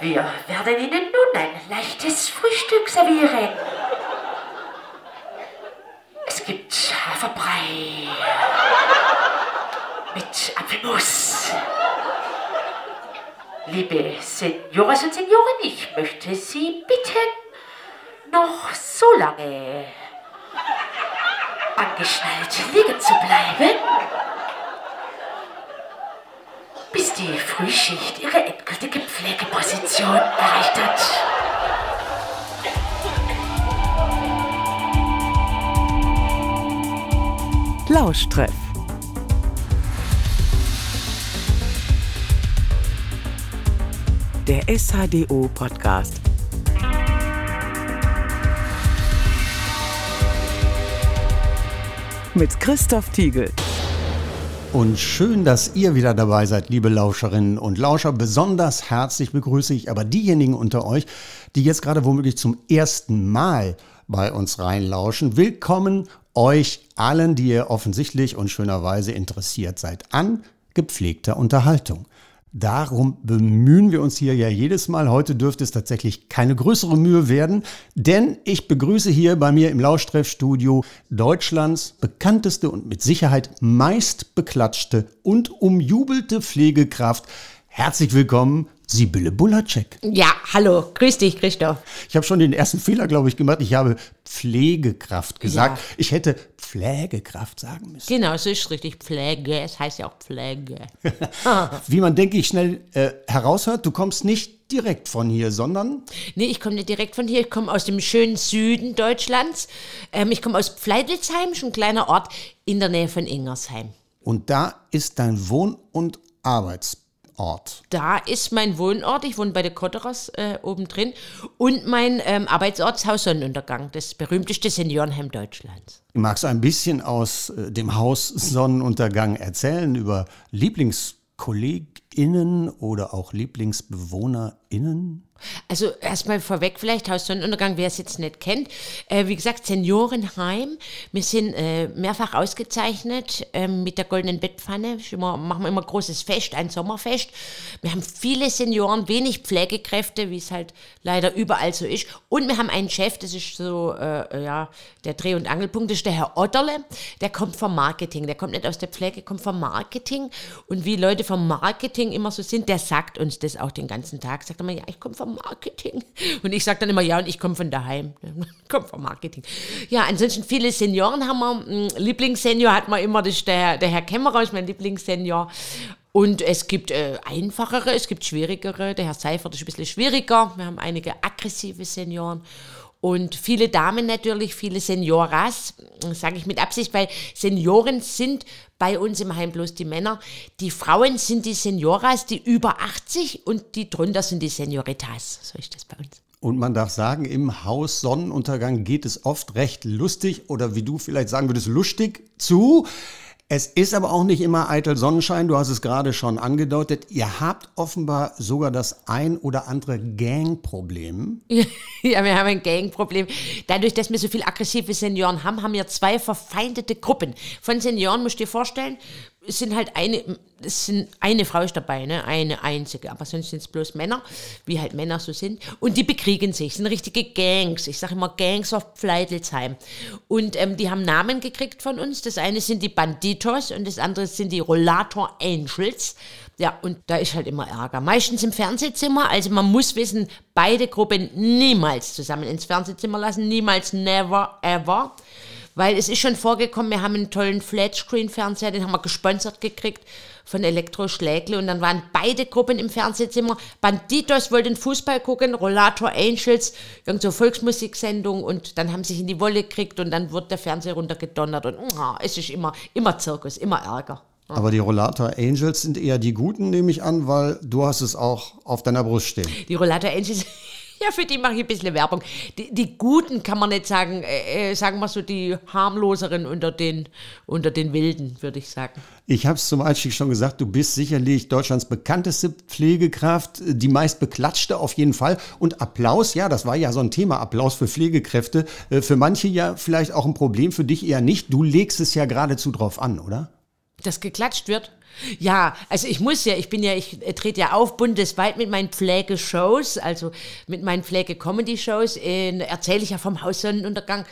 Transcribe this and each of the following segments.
Wir werden Ihnen nun ein leichtes Frühstück servieren. Es gibt Haferbrei mit Apfelmus. Liebe Senioras und Senioren, ich möchte Sie bitten, noch so lange angeschnallt liegen zu bleiben, bis die Frühschicht ihre endgültige Pflegeposition erreicht hat. Lauschtreff. Der SHDO-Podcast. Mit Christoph Tiegel. Und schön, dass ihr wieder dabei seid, liebe Lauscherinnen und Lauscher. Besonders herzlich begrüße ich aber diejenigen unter euch, die jetzt gerade womöglich zum ersten Mal bei uns reinlauschen. Willkommen euch allen, die ihr offensichtlich und schönerweise interessiert seid an gepflegter Unterhaltung. Darum bemühen wir uns hier ja jedes Mal. Heute dürfte es tatsächlich keine größere Mühe werden, denn ich begrüße hier bei mir im Lauschtreffstudio Deutschlands bekannteste und mit Sicherheit meist beklatschte und umjubelte Pflegekraft. Herzlich willkommen, Sibylle Bulacek. Ja, hallo, grüß dich, Christoph. Ich habe schon den ersten Fehler, glaube ich, gemacht. Ich habe Pflegekraft gesagt. Ja. Ich hätte Pflegekraft sagen müssen. Genau, so ist richtig. Pflege, es heißt ja auch Pflege. Wie man, denke ich, schnell äh, heraushört, du kommst nicht direkt von hier, sondern? Nee, ich komme nicht direkt von hier. Ich komme aus dem schönen Süden Deutschlands. Ähm, ich komme aus Pfleidelsheim, schon ein kleiner Ort in der Nähe von Ingersheim. Und da ist dein Wohn- und Arbeitsplatz. Ort? Da ist mein Wohnort. Ich wohne bei den Kotterers äh, oben drin. Und mein ähm, Arbeitsort Haus Sonnenuntergang, das berühmteste Seniorenheim Deutschlands. Magst du ein bisschen aus äh, dem Haus Sonnenuntergang erzählen über LieblingskollegInnen oder auch LieblingsbewohnerInnen? Also erstmal vorweg vielleicht Haus Sonnenuntergang, wer es jetzt nicht kennt. Äh, wie gesagt, Seniorenheim. Wir sind äh, mehrfach ausgezeichnet äh, mit der goldenen Bettpfanne. Immer, machen wir immer großes Fest, ein Sommerfest. Wir haben viele Senioren, wenig Pflegekräfte, wie es halt leider überall so ist. Und wir haben einen Chef, das ist so äh, ja, der Dreh- und Angelpunkt, das ist der Herr Otterle. Der kommt vom Marketing. Der kommt nicht aus der Pflege, kommt vom Marketing. Und wie Leute vom Marketing immer so sind, der sagt uns das auch den ganzen Tag. Sagt immer, ja, ich komme vom Marketing. Und ich sage dann immer, ja, und ich komme von daheim. komme vom Marketing. Ja, ansonsten viele Senioren haben wir. Hm, Lieblingssenior hat man immer, das der, der Herr Kämmerer, ist mein Lieblingssenior. Und es gibt äh, einfachere, es gibt schwierigere. Der Herr Seifert ist ein bisschen schwieriger. Wir haben einige aggressive Senioren. Und viele Damen natürlich, viele Senioras, sage ich mit Absicht, weil Senioren sind bei uns im Heim bloß die Männer. Die Frauen sind die Senioras, die über 80 und die drunter sind die Senioritas. So ist das bei uns. Und man darf sagen, im Haus Sonnenuntergang geht es oft recht lustig oder wie du vielleicht sagen würdest, lustig zu. Es ist aber auch nicht immer eitel Sonnenschein. Du hast es gerade schon angedeutet. Ihr habt offenbar sogar das ein oder andere Gangproblem. Ja, wir haben ein Gangproblem. Dadurch, dass wir so viele aggressive Senioren haben, haben wir zwei verfeindete Gruppen. Von Senioren musst du dir vorstellen, es sind halt eine, es sind eine Frau ist dabei, ne? eine einzige, aber sonst sind es bloß Männer, wie halt Männer so sind. Und die bekriegen sich, sind richtige Gangs. Ich sage immer Gangs of Pfleidelsheim. Und ähm, die haben Namen gekriegt von uns. Das eine sind die Banditos und das andere sind die Rollator Angels. Ja, und da ist halt immer Ärger. Meistens im Fernsehzimmer. Also man muss wissen, beide Gruppen niemals zusammen ins Fernsehzimmer lassen. Niemals, never, ever. Weil es ist schon vorgekommen, wir haben einen tollen Flatscreen-Fernseher, den haben wir gesponsert gekriegt von Elektro Schlägle und dann waren beide Gruppen im Fernsehzimmer. Banditos wollten Fußball gucken, Rollator Angels, irgend so Volksmusiksendung und dann haben sie sich in die Wolle gekriegt und dann wird der Fernseher runtergedonnert und oh, es ist immer, immer Zirkus, immer Ärger. Aber die Rollator Angels sind eher die Guten, nehme ich an, weil du hast es auch auf deiner Brust stehen. Die Rollator Angels Ja, für die mache ich ein bisschen Werbung. Die, die Guten kann man nicht sagen, äh, äh, sagen wir so die harmloseren unter den, unter den Wilden, würde ich sagen. Ich habe es zum Einstieg schon gesagt, du bist sicherlich Deutschlands bekannteste Pflegekraft, die meist beklatschte auf jeden Fall. Und Applaus, ja, das war ja so ein Thema, Applaus für Pflegekräfte. Äh, für manche ja vielleicht auch ein Problem, für dich eher nicht. Du legst es ja geradezu drauf an, oder? Dass geklatscht wird? Ja, also ich muss ja, ich bin ja, ich trete ja auf bundesweit mit meinen Pflegeshows, also mit meinen Pflege-Comedy-Shows, erzähle ich ja vom Haus Sonnenuntergang.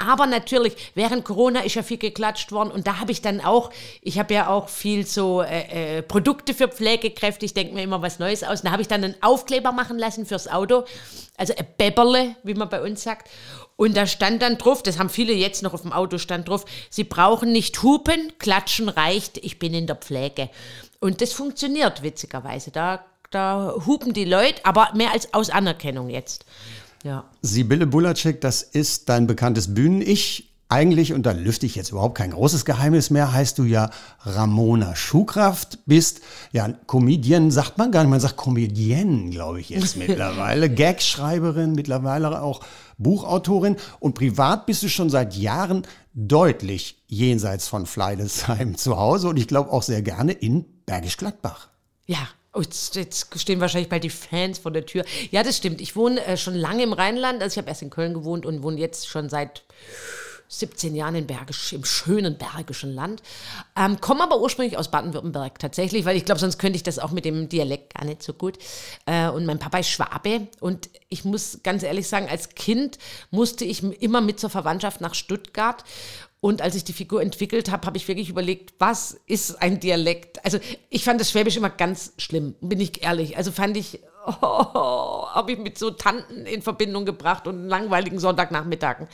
Aber natürlich, während Corona ist ja viel geklatscht worden und da habe ich dann auch, ich habe ja auch viel so äh, äh, Produkte für Pflegekräfte, ich denke mir immer was Neues aus. Da habe ich dann einen Aufkleber machen lassen fürs Auto, also ein Bäbberle, wie man bei uns sagt. Und da stand dann drauf, das haben viele jetzt noch auf dem Auto stand drauf, sie brauchen nicht hupen, klatschen reicht, ich bin in der Pflege. Und das funktioniert witzigerweise. Da, da hupen die Leute, aber mehr als aus Anerkennung jetzt. Ja. Sibylle Bulacek, das ist dein bekanntes Bühnen-Ich. Eigentlich, und da lüfte ich jetzt überhaupt kein großes Geheimnis mehr, heißt du ja Ramona Schuhkraft, bist ja Comedian, sagt man gar nicht, man sagt Comedienne, glaube ich jetzt mittlerweile, Gagschreiberin, mittlerweile auch Buchautorin und privat bist du schon seit Jahren deutlich jenseits von Fleidesheim zu Hause und ich glaube auch sehr gerne in Bergisch Gladbach. Ja, Oh, jetzt, jetzt, stehen wahrscheinlich bald die Fans vor der Tür. Ja, das stimmt. Ich wohne äh, schon lange im Rheinland. Also ich habe erst in Köln gewohnt und wohne jetzt schon seit 17 Jahren in Bergisch, im schönen Bergischen Land. Ähm, komme aber ursprünglich aus Baden-Württemberg tatsächlich, weil ich glaube, sonst könnte ich das auch mit dem Dialekt gar nicht so gut. Äh, und mein Papa ist Schwabe und ich muss ganz ehrlich sagen, als Kind musste ich immer mit zur Verwandtschaft nach Stuttgart und als ich die Figur entwickelt habe, habe ich wirklich überlegt, was ist ein Dialekt? Also ich fand das Schwäbisch immer ganz schlimm, bin ich ehrlich. Also fand ich, oh, habe ich mit so Tanten in Verbindung gebracht und langweiligen Sonntagnachmittagen.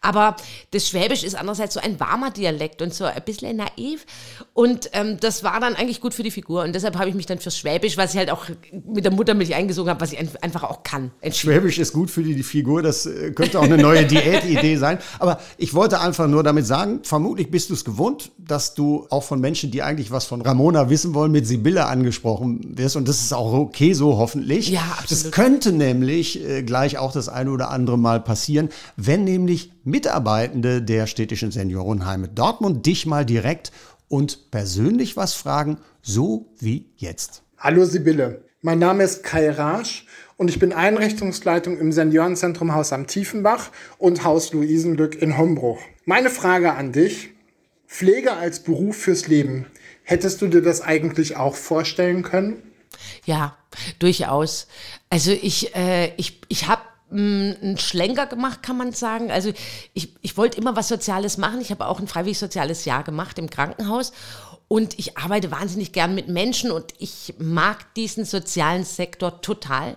Aber das Schwäbisch ist andererseits so ein warmer Dialekt und so ein bisschen naiv. Und ähm, das war dann eigentlich gut für die Figur. Und deshalb habe ich mich dann fürs Schwäbisch, was ich halt auch mit der Muttermilch eingesogen habe, was ich einfach auch kann. Schwäbisch ist gut für die, Figur. Das äh, könnte auch eine neue Diätidee sein. Aber ich wollte einfach nur damit sagen, vermutlich bist du es gewohnt, dass du auch von Menschen, die eigentlich was von Ramona wissen wollen, mit Sibylle angesprochen wirst. Und das ist auch okay so, hoffentlich. Ja, absolut. Das könnte nämlich äh, gleich auch das eine oder andere Mal passieren, wenn nämlich Mitarbeitende der städtischen Seniorenheime Dortmund dich mal direkt und persönlich was fragen, so wie jetzt. Hallo Sibylle, mein Name ist Kai Rasch und ich bin Einrichtungsleitung im Seniorenzentrum Haus am Tiefenbach und Haus Luisenlück in Hombruch. Meine Frage an dich, Pflege als Beruf fürs Leben, hättest du dir das eigentlich auch vorstellen können? Ja, durchaus. Also ich, äh, ich, ich habe einen Schlenker gemacht, kann man sagen. Also ich, ich wollte immer was Soziales machen. Ich habe auch ein freiwillig soziales Jahr gemacht im Krankenhaus. Und ich arbeite wahnsinnig gern mit Menschen und ich mag diesen sozialen Sektor total.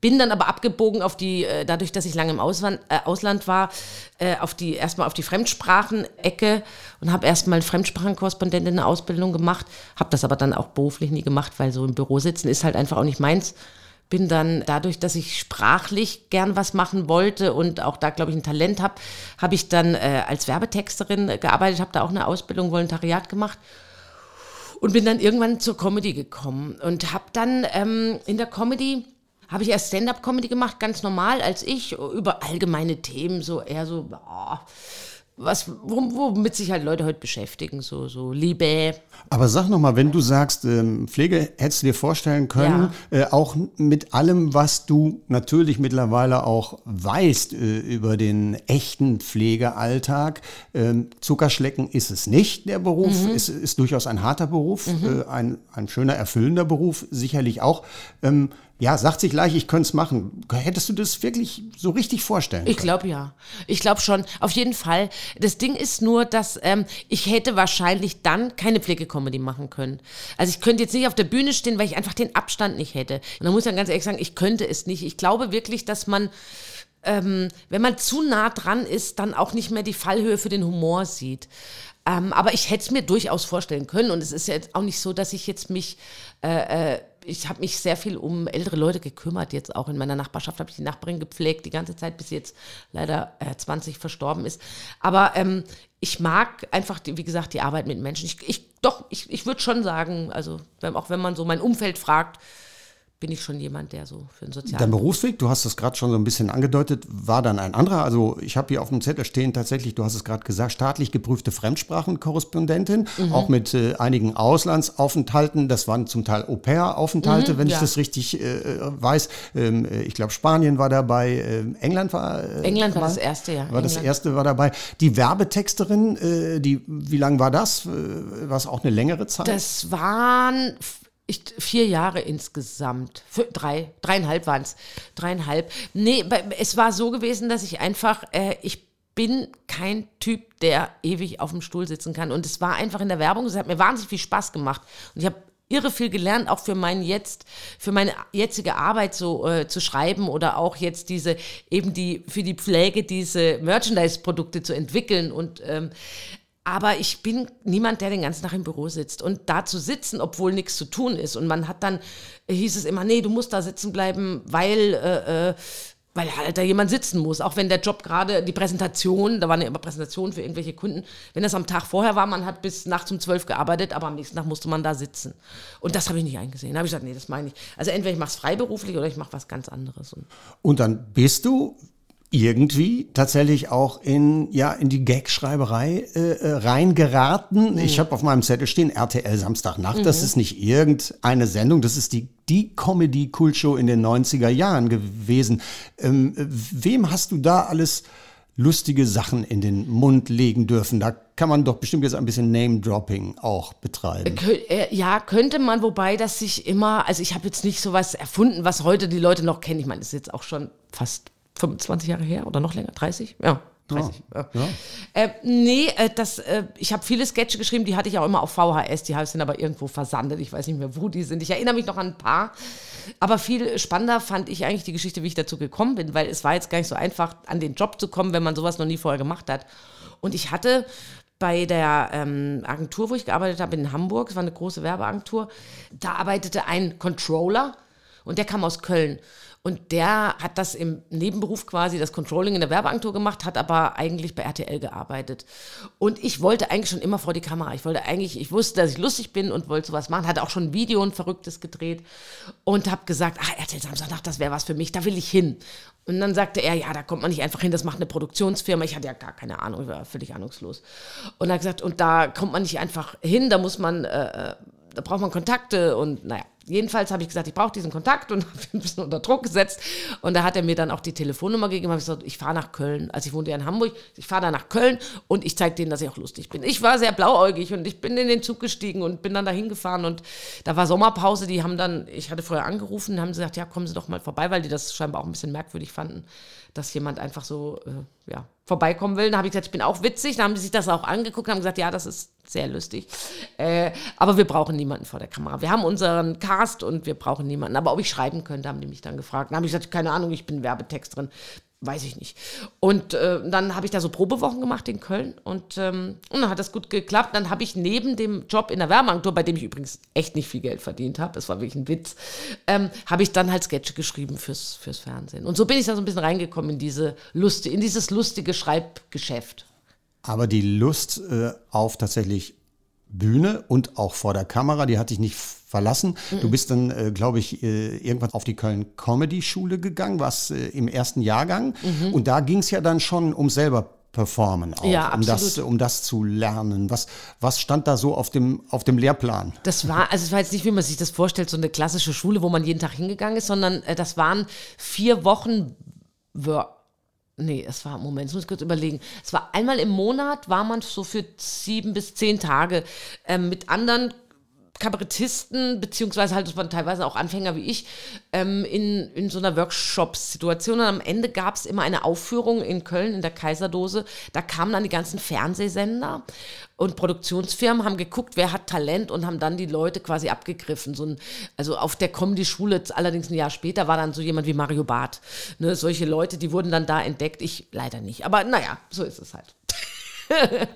Bin dann aber abgebogen auf die, äh, dadurch, dass ich lange im Ausland, äh, Ausland war, äh, auf die, erstmal auf die Fremdsprachen-Ecke und habe erstmal Fremdsprachenkorrespondentin eine Ausbildung gemacht, habe das aber dann auch beruflich nie gemacht, weil so im Büro sitzen ist halt einfach auch nicht meins bin dann dadurch, dass ich sprachlich gern was machen wollte und auch da, glaube ich, ein Talent habe, habe ich dann äh, als Werbetexterin gearbeitet, habe da auch eine Ausbildung, Volontariat gemacht und bin dann irgendwann zur Comedy gekommen und habe dann ähm, in der Comedy habe ich erst Stand-up-Comedy gemacht, ganz normal als ich, über allgemeine Themen, so eher so, oh, was, womit sich halt Leute heute beschäftigen, so, so Liebe. Aber sag nochmal, wenn du sagst, ähm, Pflege hättest du dir vorstellen können, ja. äh, auch mit allem, was du natürlich mittlerweile auch weißt äh, über den echten Pflegealltag. Ähm, Zuckerschlecken ist es nicht, der Beruf. Mhm. Es ist durchaus ein harter Beruf, mhm. äh, ein, ein schöner, erfüllender Beruf, sicherlich auch. Ähm, ja, sagt sich gleich, ich könnte es machen. Hättest du das wirklich so richtig vorstellen Ich glaube ja. Ich glaube schon. Auf jeden Fall. Das Ding ist nur, dass ähm, ich hätte wahrscheinlich dann keine Pflegecomedy machen können. Also ich könnte jetzt nicht auf der Bühne stehen, weil ich einfach den Abstand nicht hätte. Und da muss man ganz ehrlich sagen, ich könnte es nicht. Ich glaube wirklich, dass man ähm, wenn man zu nah dran ist, dann auch nicht mehr die Fallhöhe für den Humor sieht. Ähm, aber ich hätte es mir durchaus vorstellen können. Und es ist ja jetzt auch nicht so, dass ich jetzt mich äh, äh, ich habe mich sehr viel um ältere Leute gekümmert. Jetzt auch in meiner Nachbarschaft habe ich die Nachbarin gepflegt, die ganze Zeit, bis sie jetzt leider äh, 20 verstorben ist. Aber ähm, ich mag einfach, die, wie gesagt, die Arbeit mit Menschen. Ich, ich doch, ich, ich würde schon sagen, also wenn, auch wenn man so mein Umfeld fragt, bin ich schon jemand, der so für den Sozialen. Dein Berufsweg, du hast es gerade schon so ein bisschen angedeutet, war dann ein anderer. Also ich habe hier auf dem Zettel stehen tatsächlich, du hast es gerade gesagt, staatlich geprüfte Fremdsprachenkorrespondentin, Mhm. auch mit äh, einigen Auslandsaufenthalten. Das waren zum Teil Au-pair-Aufenthalte, wenn ich Mhm, ja. das richtig äh, weiß. Ähm, äh, ich glaube, Spanien war dabei, ähm, England war. Äh, England war mal- das erste, ja. War das England. erste war dabei. Die Werbetexterin, äh, die, wie lang war das? Äh, war es auch eine längere Zeit? Das waren ich, vier Jahre insgesamt. Für, drei, dreieinhalb waren es. Dreieinhalb. Nee, es war so gewesen, dass ich einfach, äh, ich bin kein Typ, der ewig auf dem Stuhl sitzen kann. Und es war einfach in der Werbung, es hat mir wahnsinnig viel Spaß gemacht. Und ich habe irre viel gelernt, auch für meinen jetzt, für meine jetzige Arbeit so äh, zu schreiben oder auch jetzt diese, eben die, für die Pflege diese Merchandise-Produkte zu entwickeln und ähm, aber ich bin niemand, der den ganzen Tag im Büro sitzt. Und da zu sitzen, obwohl nichts zu tun ist. Und man hat dann, hieß es immer, nee, du musst da sitzen bleiben, weil, äh, äh, weil halt da jemand sitzen muss. Auch wenn der Job gerade, die Präsentation, da waren ja immer Präsentationen für irgendwelche Kunden, wenn das am Tag vorher war, man hat bis nachts um zwölf gearbeitet, aber am nächsten Tag musste man da sitzen. Und das habe ich nicht eingesehen. Da habe ich gesagt, nee, das meine ich. Also entweder ich mache es freiberuflich oder ich mache was ganz anderes. Und dann bist du irgendwie tatsächlich auch in, ja, in die Gagschreiberei äh, äh, reingeraten. Ich habe auf meinem Zettel stehen RTL Samstagnacht. Das ist nicht irgendeine Sendung, das ist die, die Comedy-Kultshow in den 90er Jahren gewesen. Ähm, äh, wem hast du da alles lustige Sachen in den Mund legen dürfen? Da kann man doch bestimmt jetzt ein bisschen Name-Dropping auch betreiben. Kö- äh, Ja, könnte man, wobei das sich immer, also ich habe jetzt nicht sowas erfunden, was heute die Leute noch kennen. Ich meine, das ist jetzt auch schon fast 25 Jahre her oder noch länger, 30? Ja. 30. Ja. Äh, nee, äh, das, äh, ich habe viele Sketche geschrieben, die hatte ich auch immer auf VHS, die sind aber irgendwo versandet. Ich weiß nicht mehr, wo die sind. Ich erinnere mich noch an ein paar. Aber viel spannender fand ich eigentlich die Geschichte, wie ich dazu gekommen bin, weil es war jetzt gar nicht so einfach, an den Job zu kommen, wenn man sowas noch nie vorher gemacht hat. Und ich hatte bei der ähm, Agentur, wo ich gearbeitet habe in Hamburg, es war eine große Werbeagentur, da arbeitete ein Controller und der kam aus Köln. Und der hat das im Nebenberuf quasi, das Controlling in der Werbeagentur gemacht, hat aber eigentlich bei RTL gearbeitet. Und ich wollte eigentlich schon immer vor die Kamera. Ich wollte eigentlich, ich wusste, dass ich lustig bin und wollte sowas machen. Hatte auch schon ein Video, ein verrücktes gedreht. Und habe gesagt, ah, RTL Samstagnacht, das wäre was für mich, da will ich hin. Und dann sagte er, ja, da kommt man nicht einfach hin, das macht eine Produktionsfirma. Ich hatte ja gar keine Ahnung, ich war völlig ahnungslos. Und er hat gesagt, und da kommt man nicht einfach hin, da muss man, äh, äh, da braucht man Kontakte und naja. Jedenfalls habe ich gesagt, ich brauche diesen Kontakt und habe ihn ein bisschen unter Druck gesetzt. Und da hat er mir dann auch die Telefonnummer gegeben. Habe ich gesagt, ich fahre nach Köln. Also ich wohnte ja in Hamburg. Ich fahre da nach Köln und ich zeige denen, dass ich auch lustig bin. Ich war sehr blauäugig und ich bin in den Zug gestiegen und bin dann dahin gefahren. Und da war Sommerpause. Die haben dann, ich hatte vorher angerufen, haben gesagt, ja, kommen Sie doch mal vorbei, weil die das scheinbar auch ein bisschen merkwürdig fanden, dass jemand einfach so, äh, ja, vorbeikommen will. Dann habe ich gesagt, ich bin auch witzig. Dann haben die sich das auch angeguckt und haben gesagt, ja, das ist sehr lustig. Äh, aber wir brauchen niemanden vor der Kamera. Wir haben unseren Cast und wir brauchen niemanden. Aber ob ich schreiben könnte, haben die mich dann gefragt. Dann habe ich gesagt, keine Ahnung, ich bin Werbetexterin. Weiß ich nicht. Und äh, dann habe ich da so Probewochen gemacht in Köln und, ähm, und dann hat das gut geklappt. Dann habe ich neben dem Job in der Werbeagentur, bei dem ich übrigens echt nicht viel Geld verdient habe, das war wirklich ein Witz, ähm, habe ich dann halt Sketche geschrieben fürs, fürs Fernsehen. Und so bin ich da so ein bisschen reingekommen in, diese Lust, in dieses lustige Schreibgeschäft. Aber die Lust äh, auf tatsächlich Bühne und auch vor der Kamera, die hat dich nicht verlassen. Du bist dann, äh, glaube ich, äh, irgendwann auf die Köln Comedy Schule gegangen, was äh, im ersten Jahrgang. Und da ging es ja dann schon um selber performen auch, Ja, um, das, um das zu lernen. Was, was stand da so auf dem, auf dem Lehrplan? Das war, also es war jetzt nicht, wie man sich das vorstellt, so eine klassische Schule, wo man jeden Tag hingegangen ist, sondern äh, das waren vier Wochen. Nee, es war, Moment, jetzt muss ich kurz überlegen. Es war einmal im Monat, war man so für sieben bis zehn Tage ähm, mit anderen Kabarettisten, beziehungsweise halt, das waren teilweise auch Anfänger wie ich, ähm, in, in so einer Workshop-Situation. Und am Ende gab es immer eine Aufführung in Köln in der Kaiserdose. Da kamen dann die ganzen Fernsehsender und Produktionsfirmen, haben geguckt, wer hat Talent und haben dann die Leute quasi abgegriffen. So ein, also auf der Comedy-Schule, allerdings ein Jahr später, war dann so jemand wie Mario Barth. Ne, solche Leute, die wurden dann da entdeckt. Ich leider nicht. Aber naja, so ist es halt.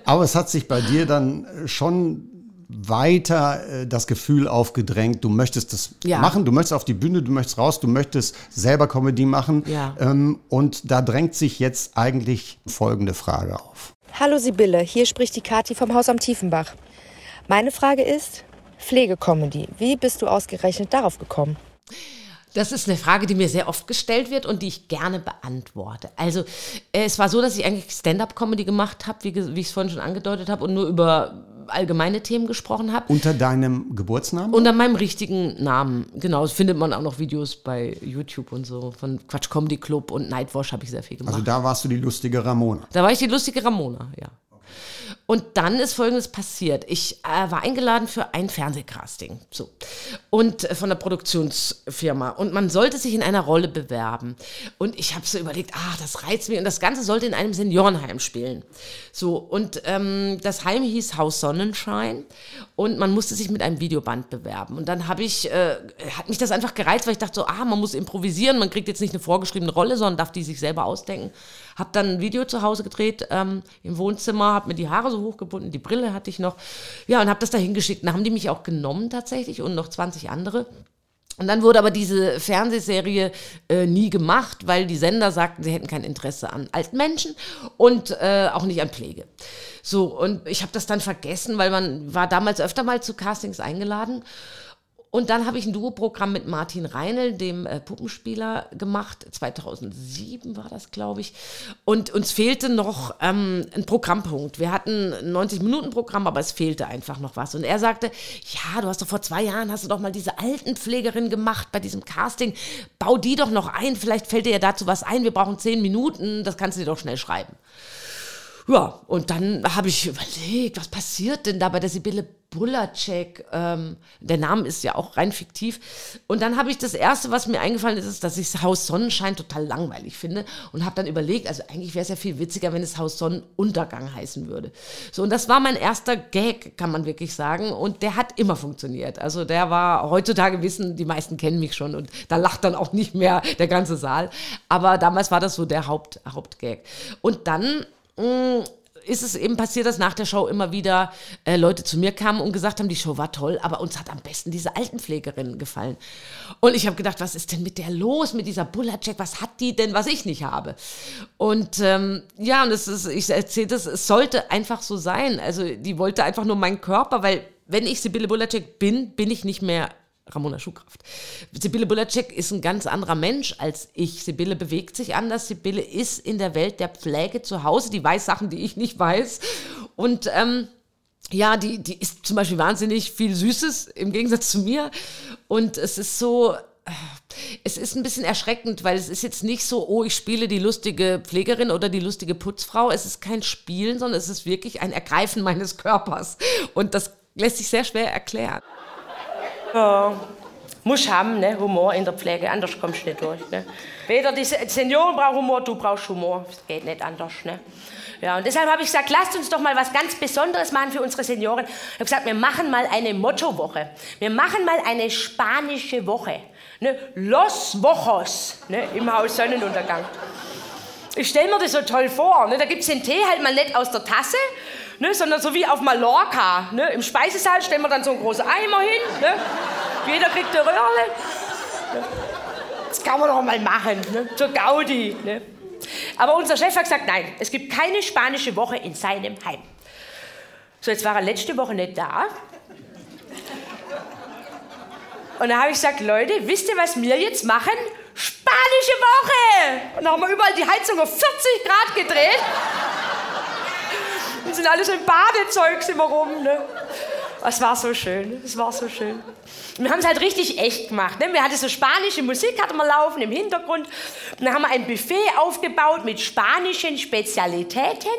Aber es hat sich bei dir dann schon weiter äh, das Gefühl aufgedrängt, du möchtest das Ja. machen, du möchtest auf die Bühne, du möchtest raus, du möchtest selber Comedy machen. Ja. Ähm, und da drängt sich jetzt eigentlich folgende Frage auf. Hallo Sibylle, hier spricht die Kathi vom Haus am Tiefenbach. Meine Frage ist, Pflegecomedy, wie bist du ausgerechnet darauf gekommen? Das ist eine Frage, die mir sehr oft gestellt wird und die ich gerne beantworte. Also, äh, es war so, dass ich eigentlich Stand-up-Comedy gemacht habe, wie, wie ich es vorhin schon angedeutet habe, und nur über allgemeine Themen gesprochen habe. Unter deinem Geburtsnamen? Unter meinem richtigen Namen, genau. Das findet man auch noch Videos bei YouTube und so. Von Quatsch Comedy Club und Nightwash habe ich sehr viel gemacht. also da warst du die lustige Ramona. Da war ich die lustige Ramona, ja. Und dann ist Folgendes passiert. Ich äh, war eingeladen für ein Fernsehcasting. So. Und äh, von der Produktionsfirma. Und man sollte sich in einer Rolle bewerben. Und ich habe so überlegt, ach, das reizt mich. Und das Ganze sollte in einem Seniorenheim spielen. So. Und ähm, das Heim hieß Haus Sonnenschein. Und man musste sich mit einem Videoband bewerben. Und dann habe ich, äh, hat mich das einfach gereizt, weil ich dachte so, ah, man muss improvisieren. Man kriegt jetzt nicht eine vorgeschriebene Rolle, sondern darf die sich selber ausdenken. Habe dann ein Video zu Hause gedreht ähm, im Wohnzimmer, habe mir die Haare so hochgebunden, die Brille hatte ich noch. Ja, und habe das da hingeschickt. Dann haben die mich auch genommen tatsächlich und noch 20 andere. Und dann wurde aber diese Fernsehserie äh, nie gemacht, weil die Sender sagten, sie hätten kein Interesse an alten Menschen und äh, auch nicht an Pflege. So, und ich habe das dann vergessen, weil man war damals öfter mal zu Castings eingeladen. Und dann habe ich ein Duo-Programm mit Martin Reinl, dem äh, Puppenspieler, gemacht. 2007 war das, glaube ich. Und uns fehlte noch ähm, ein Programmpunkt. Wir hatten ein 90-Minuten-Programm, aber es fehlte einfach noch was. Und er sagte, ja, du hast doch vor zwei Jahren, hast du doch mal diese Altenpflegerin gemacht bei diesem Casting. Bau die doch noch ein, vielleicht fällt dir ja dazu was ein. Wir brauchen zehn Minuten, das kannst du dir doch schnell schreiben. Ja, und dann habe ich überlegt, was passiert denn da bei der Sibylle Bulacek? Ähm, der Name ist ja auch rein fiktiv. Und dann habe ich das Erste, was mir eingefallen ist, ist, dass ich das Haus Sonnenschein total langweilig finde. Und habe dann überlegt, also eigentlich wäre es ja viel witziger, wenn es Haus Sonnenuntergang heißen würde. So, und das war mein erster Gag, kann man wirklich sagen. Und der hat immer funktioniert. Also der war, heutzutage wissen, die meisten kennen mich schon. Und da lacht dann auch nicht mehr der ganze Saal. Aber damals war das so der Haupt, Hauptgag. Und dann mh, ist es eben passiert, dass nach der Show immer wieder äh, Leute zu mir kamen und gesagt haben, die Show war toll, aber uns hat am besten diese Altenpflegerin gefallen. Und ich habe gedacht, was ist denn mit der los, mit dieser Bullercheck, was hat die denn, was ich nicht habe? Und ähm, ja, und es ist, ich erzähle das, es sollte einfach so sein. Also die wollte einfach nur meinen Körper, weil wenn ich Sibylle Bulacek bin, bin ich nicht mehr Ramona Schuhkraft. Sibylle Bulacek ist ein ganz anderer Mensch als ich. Sibylle bewegt sich anders. Sibylle ist in der Welt der Pflege zu Hause. Die weiß Sachen, die ich nicht weiß. Und ähm, ja, die, die isst zum Beispiel wahnsinnig viel Süßes im Gegensatz zu mir. Und es ist so, äh, es ist ein bisschen erschreckend, weil es ist jetzt nicht so, oh, ich spiele die lustige Pflegerin oder die lustige Putzfrau. Es ist kein Spielen, sondern es ist wirklich ein Ergreifen meines Körpers. Und das lässt sich sehr schwer erklären. Ja, muss haben, ne? Humor in der Pflege, anders kommst du nicht durch. Ne? Weder die Se- Senioren brauchen Humor, du brauchst Humor. Das geht nicht anders. Ne? Ja, und deshalb habe ich gesagt, lasst uns doch mal was ganz Besonderes machen für unsere Senioren. Ich habe gesagt, wir machen mal eine Mottowoche. Wir machen mal eine spanische Woche. Ne? Los Wochos ne? im Haus Sonnenuntergang. Ich stelle mir das so toll vor. Ne? Da gibt es den Tee halt mal nicht aus der Tasse, ne? sondern so wie auf Mallorca. Ne? Im Speisesaal stellen wir dann so einen großen Eimer hin. Ne? Jeder kriegt eine Röhrle. Das kann man doch mal machen, ne? zur Gaudi. Ne? Aber unser Chef hat gesagt, nein, es gibt keine spanische Woche in seinem Heim. So, jetzt war er letzte Woche nicht da. Und dann habe ich gesagt, Leute, wisst ihr, was wir jetzt machen? Spanische Woche! Und dann haben wir überall die Heizung auf 40 Grad gedreht. Und sind so im Badezeug wir rum. Ne? Es war so schön, es war so schön. Wir haben es halt richtig echt gemacht. Ne? Wir hatten so spanische Musik, hatten wir laufen im Hintergrund. Und dann haben wir ein Buffet aufgebaut mit spanischen Spezialitäten.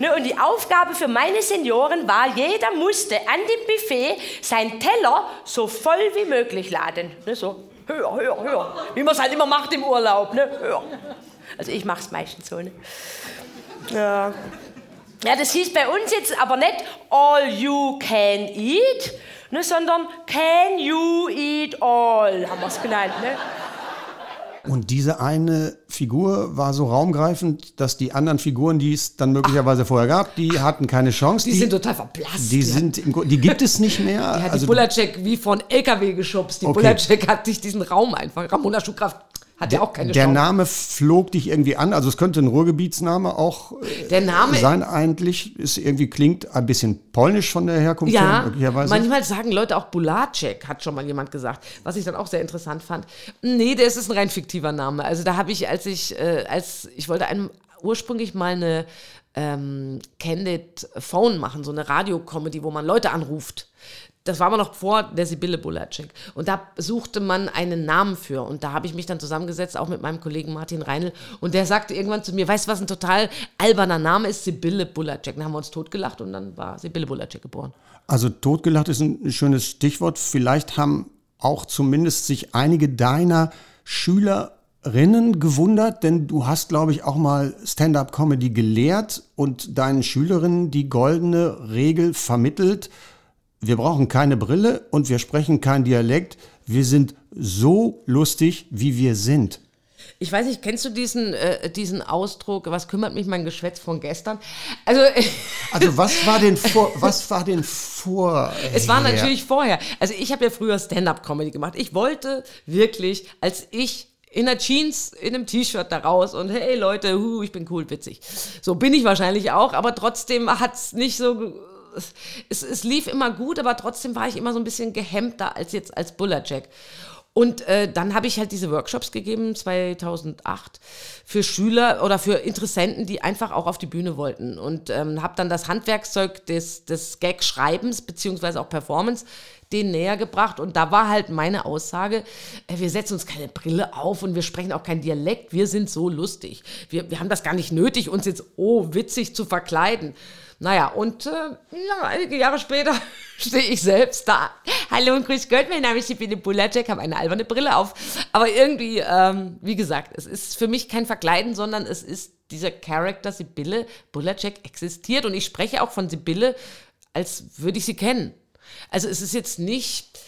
Ne, und die Aufgabe für meine Senioren war, jeder musste an dem Buffet seinen Teller so voll wie möglich laden. Ne, so höher, höher, höher. Wie man es halt immer macht im Urlaub. Ne, höher. Also ich mache es meistens so. Ne? Ja. Ja, das hieß bei uns jetzt aber nicht all you can eat, ne, sondern can you eat all, haben wir es genannt. Ne? Und diese eine Figur war so raumgreifend, dass die anderen Figuren, die es dann möglicherweise vorher gab, die hatten keine Chance. Die, sind total verblasst. die sind im, Grund- die gibt es nicht mehr. Die hat also, die Bulacek wie von LKW geschubst. Die Okay. Bulacek hat sich diesen Raum einfach, Ramona Schuhkraft, Hat ja auch keine Der Chance. Name flog dich irgendwie an, also es könnte ein Ruhrgebietsname auch äh, Der Name sein eigentlich. Ist irgendwie klingt ein bisschen polnisch von der Herkunft her, Ja, möglicherweise. manchmal sagen Leute auch Bulacek, hat schon mal jemand gesagt, was ich dann auch sehr interessant fand. Nee, das ist ein rein fiktiver Name. Also da habe ich, als ich, äh, als ich wollte einem ursprünglich mal eine ähm, Candid Phone machen, so eine Radiocomedy, wo man Leute anruft. Das war aber noch vor der Sibylle Bulacek. Und da suchte man einen Namen für. Und da habe ich mich dann zusammengesetzt, auch mit meinem Kollegen Martin Reinl. Und der sagte irgendwann zu mir, weißt du, was ein total alberner Name ist? Sibylle Bulacek. Dann haben wir uns totgelacht und dann war Sibylle Bulacek geboren. Also totgelacht ist ein schönes Stichwort. Vielleicht haben auch zumindest sich einige deiner Schülerinnen gewundert, denn du hast, glaube ich, auch mal Stand-up-Comedy gelehrt und deinen Schülerinnen die goldene Regel vermittelt. Wir brauchen keine Brille und wir sprechen kein Dialekt. Wir sind so lustig, wie wir sind. Ich weiß nicht, kennst du diesen, äh, diesen Ausdruck, was kümmert mich mein Geschwätz von gestern? Also, Also was war denn vor, was war denn vor? es war natürlich vorher. Also, ich habe ja früher Stand-up-Comedy gemacht. Ich wollte wirklich, als ich in der Jeans, in einem T-Shirt da raus und hey Leute, hu, ich bin cool, witzig. So bin ich wahrscheinlich auch, aber trotzdem hat es nicht so. Es, es lief immer gut, aber trotzdem war ich immer so ein bisschen gehemmter als jetzt als Bullerjack. Und äh, dann habe ich halt diese Workshops gegeben, 2008, für Schüler oder für Interessenten, die einfach auch auf die Bühne wollten. Und ähm, habe dann das Handwerkszeug des, des Gag-Schreibens beziehungsweise auch Performance denen näher gebracht. Und da war halt meine Aussage, äh, wir setzen uns keine Brille auf und wir sprechen auch kein Dialekt. Wir sind so lustig. Wir, wir haben das gar nicht nötig, uns jetzt, oh, witzig zu verkleiden. Naja, und äh, einige Jahre später stehe ich selbst da. Hallo und grüß Gott, mein Name ist Sibylle Bulacek, habe eine alberne Brille auf. Aber irgendwie, ähm, wie gesagt, es ist für mich kein Verkleiden, sondern es ist dieser Charakter Sibylle Bulacek existiert. Und ich spreche auch von Sibylle, als würde ich sie kennen. Also es ist jetzt nicht,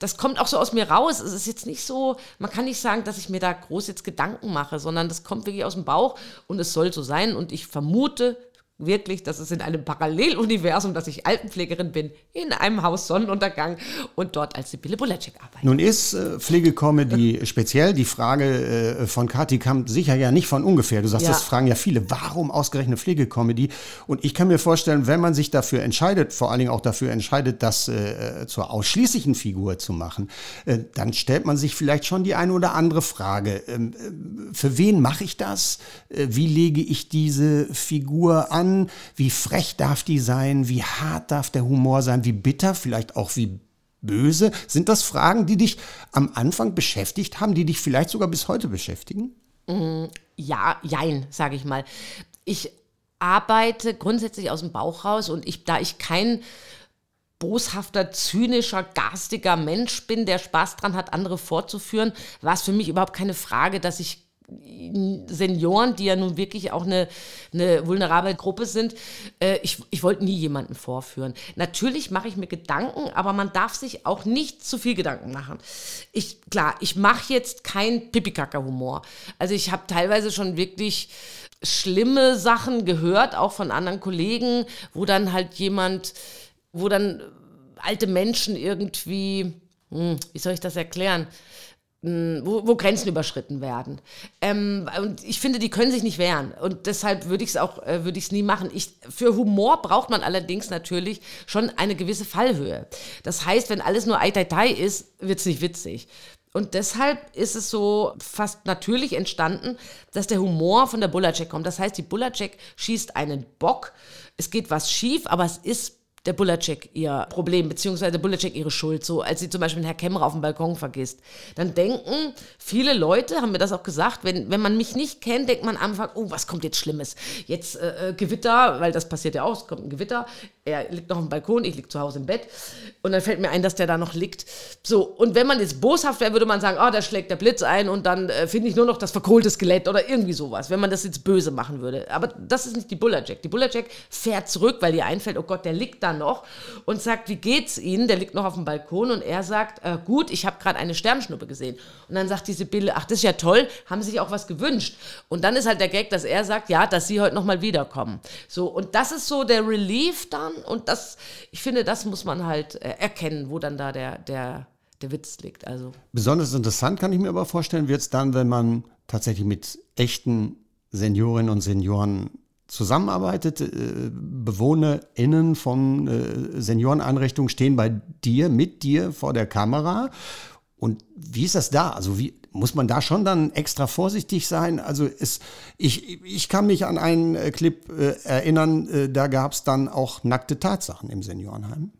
das kommt auch so aus mir raus. Es ist jetzt nicht so, man kann nicht sagen, dass ich mir da groß jetzt Gedanken mache, sondern das kommt wirklich aus dem Bauch und es soll so sein. Und ich vermute wirklich, dass es in einem Paralleluniversum, dass ich Altenpflegerin bin, in einem Haus Sonnenuntergang und dort als Sibylle Bulacek arbeite. Nun ist äh, Pflegecomedy speziell. Die Frage äh, von Kathi kam sicher ja nicht von ungefähr. Du sagst, Ja. das fragen ja viele. Warum ausgerechnet Pflegecomedy? Und ich kann mir vorstellen, wenn man sich dafür entscheidet, vor allen Dingen auch dafür entscheidet, das äh, zur ausschließlichen Figur zu machen, äh, dann stellt man sich vielleicht schon die eine oder andere Frage. Ähm, äh, für wen mache ich das? Äh, wie lege ich diese Figur an? Wie frech darf die sein? Wie hart darf der Humor sein? Wie bitter? Vielleicht auch wie böse? Sind das Fragen, die dich am Anfang beschäftigt haben, die dich vielleicht sogar bis heute beschäftigen? Ja, jein, sage ich mal. Ich arbeite grundsätzlich aus dem Bauch raus und ich, da ich kein boshafter, zynischer, garstiger Mensch bin, der Spaß dran hat, andere vorzuführen, war es für mich überhaupt keine Frage, dass ich Senioren, die ja nun wirklich auch eine, eine vulnerable Gruppe sind, äh, ich, ich wollte nie jemanden vorführen. Natürlich mache ich mir Gedanken, aber man darf sich auch nicht zu viel Gedanken machen. Ich, klar, ich mache jetzt kein Pipikacker-Humor. Also ich habe teilweise schon wirklich schlimme Sachen gehört, auch von anderen Kollegen, wo dann halt jemand, wo dann alte Menschen irgendwie, hm, wie soll ich das erklären? Wo, wo Grenzen überschritten werden. Ähm, und ich finde, die können sich nicht wehren. Und deshalb würde ich es auch, äh, würde ich es nie machen. Ich, für Humor braucht man allerdings natürlich schon eine gewisse Fallhöhe. Das heißt, wenn alles nur Ai Tai Tai ist, wird es nicht witzig. Und deshalb ist es so fast natürlich entstanden, dass der Humor von der Bulacek kommt. Das heißt, die Bulacek schießt einen Bock, es geht was schief, aber es ist der Bulacek ihr Problem, beziehungsweise der Bulacek ihre Schuld. So, als sie zum Beispiel Herr Kämmerer auf dem Balkon vergisst. Dann denken viele Leute, haben mir das auch gesagt, wenn, wenn man mich nicht kennt, denkt man am Anfang, oh, was kommt jetzt Schlimmes? Jetzt äh, äh, Gewitter, weil das passiert ja auch, es kommt ein Gewitter. Er liegt noch auf dem Balkon, ich liege zu Hause im Bett. Und dann fällt mir ein, dass der da noch liegt. So, und wenn man jetzt boshaft wäre, würde man sagen, oh, da schlägt der Blitz ein und dann äh, finde ich nur noch das verkohlte Skelett oder irgendwie sowas, wenn man das jetzt böse machen würde. Aber das ist nicht die Bullerjack. Die Bullerjack fährt zurück, weil ihr einfällt, oh Gott, der liegt da noch und sagt, wie geht's Ihnen? Der liegt noch auf dem Balkon und er sagt, äh, gut, ich habe gerade eine Sternschnuppe gesehen. Und dann sagt diese Bille, ach, das ist ja toll, haben Sie sich auch was gewünscht? Und dann ist halt der Gag, dass er sagt, ja, dass Sie heute nochmal wiederkommen. So, und das ist so der Relief dann und das, ich finde, das muss man halt äh, erkennen, wo dann da der, der, der Witz liegt. Also Besonders interessant kann ich mir aber vorstellen, wird es dann, wenn man tatsächlich mit echten Seniorinnen und Senioren zusammenarbeitet. Äh, BewohnerInnen von äh, Senioreneinrichtungen stehen bei dir, mit dir vor der Kamera. Und wie ist das da? Also wie muss man da schon dann extra vorsichtig sein? Also es, ich, ich kann mich an einen äh, Clip äh, erinnern, äh, da gab es dann auch nackte Tatsachen im Seniorenheim.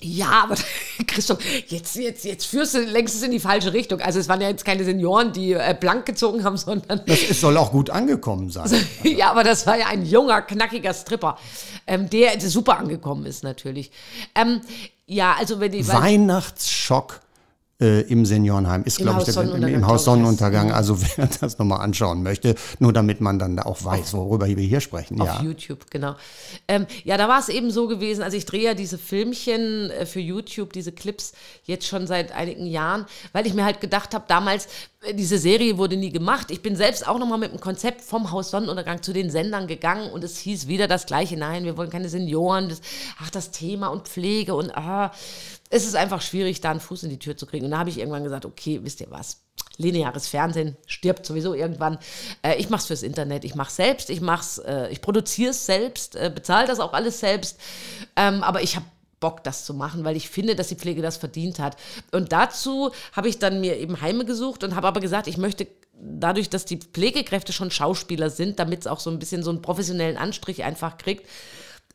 Ja, aber Christoph, jetzt, jetzt, jetzt führst du längst in die falsche Richtung. Also es waren ja jetzt keine Senioren, die äh, blank gezogen haben, sondern. Das ist, soll auch gut angekommen sein. ja, aber das war ja ein junger, knackiger Stripper, ähm, der super angekommen ist natürlich. Ähm, ja, also wenn die. Weihnachtsschock äh, im Seniorenheim ist, glaube ich, der, im, im Haus Sonnenuntergang. Also wer das nochmal anschauen möchte, nur damit man dann da auch weiß, worüber wir hier sprechen. Auf Ja. YouTube, genau. Ähm, ja, da war es eben so gewesen, also ich drehe ja diese Filmchen äh, für YouTube, diese Clips jetzt schon seit einigen Jahren, weil ich mir halt gedacht habe, damals, äh, diese Serie wurde nie gemacht. Ich bin selbst auch nochmal mit dem Konzept vom Haus Sonnenuntergang zu den Sendern gegangen und es hieß wieder das Gleiche. Nein, wir wollen keine Senioren, das, ach, das Thema und Pflege und ah, es ist einfach schwierig, da einen Fuß in die Tür zu kriegen. Und da habe ich irgendwann gesagt, okay, wisst ihr was? lineares Fernsehen stirbt sowieso irgendwann. Äh, ich mache es fürs Internet, ich mache selbst, ich äh, ich produziere es selbst, äh, bezahle das auch alles selbst. Ähm, aber ich habe Bock, das zu machen, weil ich finde, dass die Pflege das verdient hat. Und dazu habe ich dann mir eben Heime gesucht und habe aber gesagt, ich möchte dadurch, dass die Pflegekräfte schon Schauspieler sind, damit es auch so ein bisschen so einen professionellen Anstrich einfach kriegt,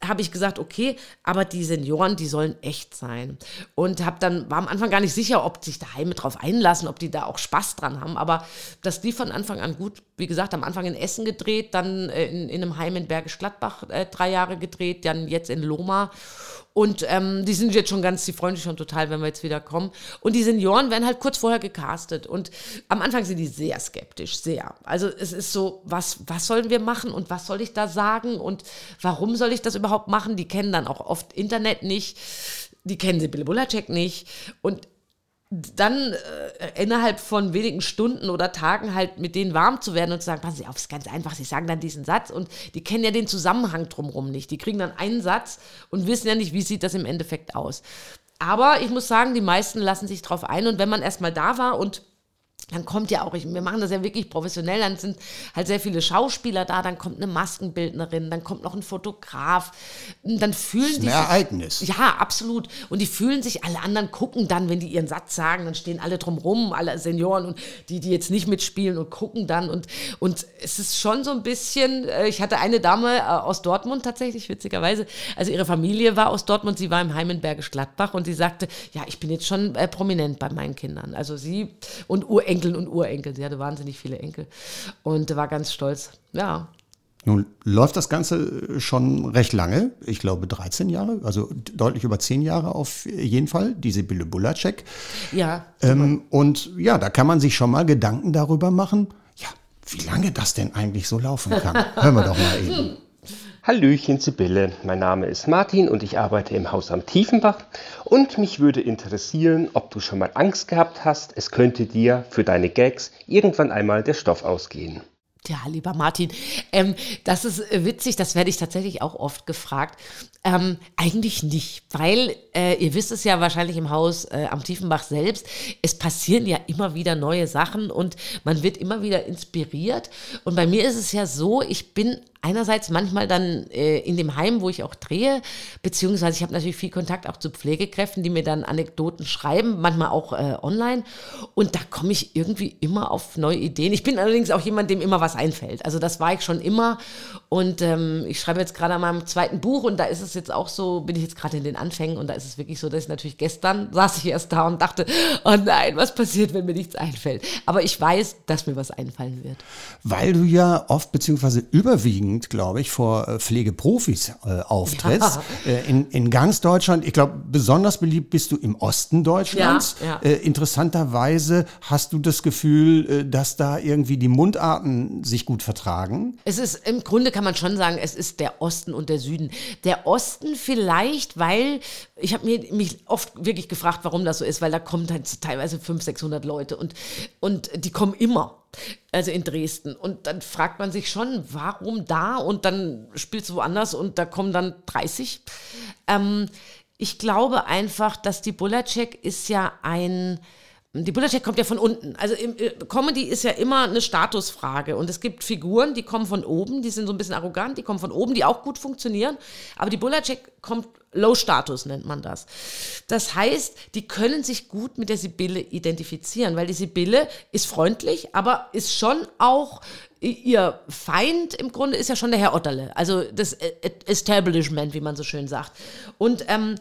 habe ich gesagt, okay, aber die Senioren, die sollen echt sein. Und habe dann, war am Anfang gar nicht sicher, ob sich daheim drauf einlassen, ob die da auch Spaß dran haben. Aber das lief von Anfang an gut. Wie gesagt, am Anfang in Essen gedreht, dann äh, in, in einem Heim in Bergisch Gladbach äh, drei Jahre gedreht, dann jetzt in Loma. Und ähm, die sind jetzt schon ganz, die freuen sich schon total, wenn wir jetzt wieder kommen. Und die Senioren werden halt kurz vorher gecastet. Und am Anfang sind die sehr skeptisch, sehr. Also es ist so, was, was sollen wir machen und was soll ich da sagen und warum soll ich das überhaupt machen? Die kennen dann auch oft Internet nicht, die kennen Sibylle Bulacek nicht. Und dann äh, innerhalb von wenigen Stunden oder Tagen halt mit denen warm zu werden und zu sagen, passen Sie auf, ist ganz einfach, Sie sagen dann diesen Satz und die kennen ja den Zusammenhang drumherum nicht. Die kriegen dann einen Satz und wissen ja nicht, wie sieht das im Endeffekt aus. Aber ich muss sagen, die meisten lassen sich drauf ein und wenn man erstmal da war und dann kommt ja auch, ich, wir machen das ja wirklich professionell, dann sind halt sehr viele Schauspieler da, dann kommt eine Maskenbildnerin, dann kommt noch ein Fotograf, dann fühlen ist die ein sich- Ereignis. ja, absolut. Und die fühlen sich, alle anderen gucken dann, wenn die ihren Satz sagen, dann stehen alle drumrum, alle Senioren und die, die jetzt nicht mitspielen und gucken dann. Und, und es ist schon so ein bisschen, äh, ich hatte eine Dame äh, aus Dortmund tatsächlich, witzigerweise, also ihre Familie war aus Dortmund, sie war im Heim in Bergisch Gladbach und sie sagte, ja, ich bin jetzt schon äh, prominent bei meinen Kindern. Also sie und Urenkeln und Urenkel, sie hatte wahnsinnig viele Enkel und war ganz stolz. Ja, Nun läuft das Ganze schon recht lange, ich glaube 13 Jahre, also deutlich über 10 Jahre auf jeden Fall, die Sibylle Bulacek. ja. Ähm, und ja, da kann man sich schon mal Gedanken darüber machen, ja, wie lange das denn eigentlich so laufen kann. Hören wir doch mal eben. Hallöchen Sibylle, mein Name ist Martin und ich arbeite im Haus am Tiefenbach und mich würde interessieren, ob du schon mal Angst gehabt hast, es könnte dir für deine Gags irgendwann einmal der Stoff ausgehen. Ja, lieber Martin, ähm, das ist äh, witzig, das werde ich tatsächlich auch oft gefragt. Ähm, eigentlich nicht, weil äh, ihr wisst es ja wahrscheinlich im Haus äh, am Tiefenbach selbst, es passieren ja immer wieder neue Sachen und man wird immer wieder inspiriert. Und bei mir ist es ja so, ich bin einerseits manchmal dann äh, in dem Heim, wo ich auch drehe, beziehungsweise ich habe natürlich viel Kontakt auch zu Pflegekräften, die mir dann Anekdoten schreiben, manchmal auch äh, online. Und da komme ich irgendwie immer auf neue Ideen. Ich bin allerdings auch jemand, dem immer was einfällt. Also das war ich schon immer. Und ähm, ich schreibe jetzt gerade an meinem zweiten Buch und da ist es jetzt auch so, bin ich jetzt gerade in den Anfängen und da ist es wirklich so, dass ich natürlich gestern saß ich erst da und dachte, oh nein, was passiert, wenn mir nichts einfällt. Aber ich weiß, dass mir was einfallen wird. Weil du ja oft beziehungsweise überwiegend, glaube ich, vor äh, Pflegeprofis äh, auftrittst. Äh, in, in ganz Deutschland, ich glaube, besonders beliebt bist du im Osten Deutschlands. Ja, ja. Äh, interessanterweise hast du das Gefühl, äh, dass da irgendwie die Mundarten sich gut vertragen. Es ist im Grunde kann man schon sagen, es ist der Osten und der Süden. Der Osten vielleicht, weil ich habe mich oft wirklich gefragt, warum das so ist, weil da kommen halt teilweise 500, 600 Leute und, und die kommen immer. Also in Dresden. Und dann fragt man sich schon, warum da? Und dann spielst du woanders und da kommen dann 30. Ähm, ich glaube einfach, dass die Bulacek ist ja ein die Bulacek kommt ja von unten. Also im, äh, Comedy ist ja immer eine Statusfrage. Und es gibt Figuren, die kommen von oben, die sind so ein bisschen arrogant, die kommen von oben, die auch gut funktionieren. Aber die Bulacek kommt Low Status, nennt man das. Das heißt, die können sich gut mit der Sibylle identifizieren, weil die Sibylle ist freundlich, aber ist schon auch ihr Feind im Grunde ist ja schon der Herr Otterle, also das Establishment, wie man so schön sagt. Und ähm,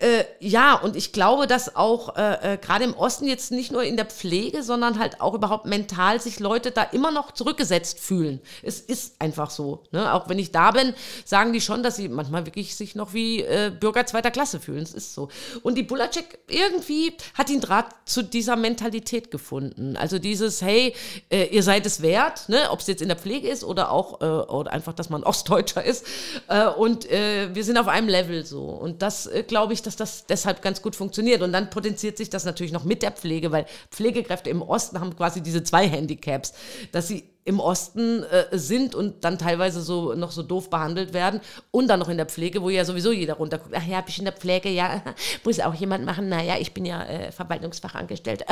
äh, ja, und ich glaube, dass auch äh, äh, gerade im Osten jetzt nicht nur in der Pflege, sondern halt auch überhaupt mental sich Leute da immer noch zurückgesetzt fühlen. Es ist einfach so. Ne? Auch wenn ich da bin, sagen die schon, dass sie manchmal wirklich sich noch wie äh, Bürger zweiter Klasse fühlen. Es ist so. Und die Bulacek irgendwie hat den Draht zu dieser Mentalität gefunden. Also dieses, hey, äh, ihr seid es wert, ne? ob es jetzt in der Pflege ist oder auch, äh, oder einfach, dass man Ostdeutscher ist. Äh, und äh, wir sind auf einem Level so. Und das äh, glaube ich, dass das deshalb ganz gut funktioniert. Und dann potenziert sich das natürlich noch mit der Pflege, weil Pflegekräfte im Osten haben quasi diese zwei Handicaps, dass sie im Osten äh, sind und dann teilweise so noch so doof behandelt werden und dann noch in der Pflege, wo ja sowieso jeder runterguckt. Ach ja, bin ich in der Pflege, ja, muss auch jemand machen. Naja, ich bin ja äh, Verwaltungsfachangestellt.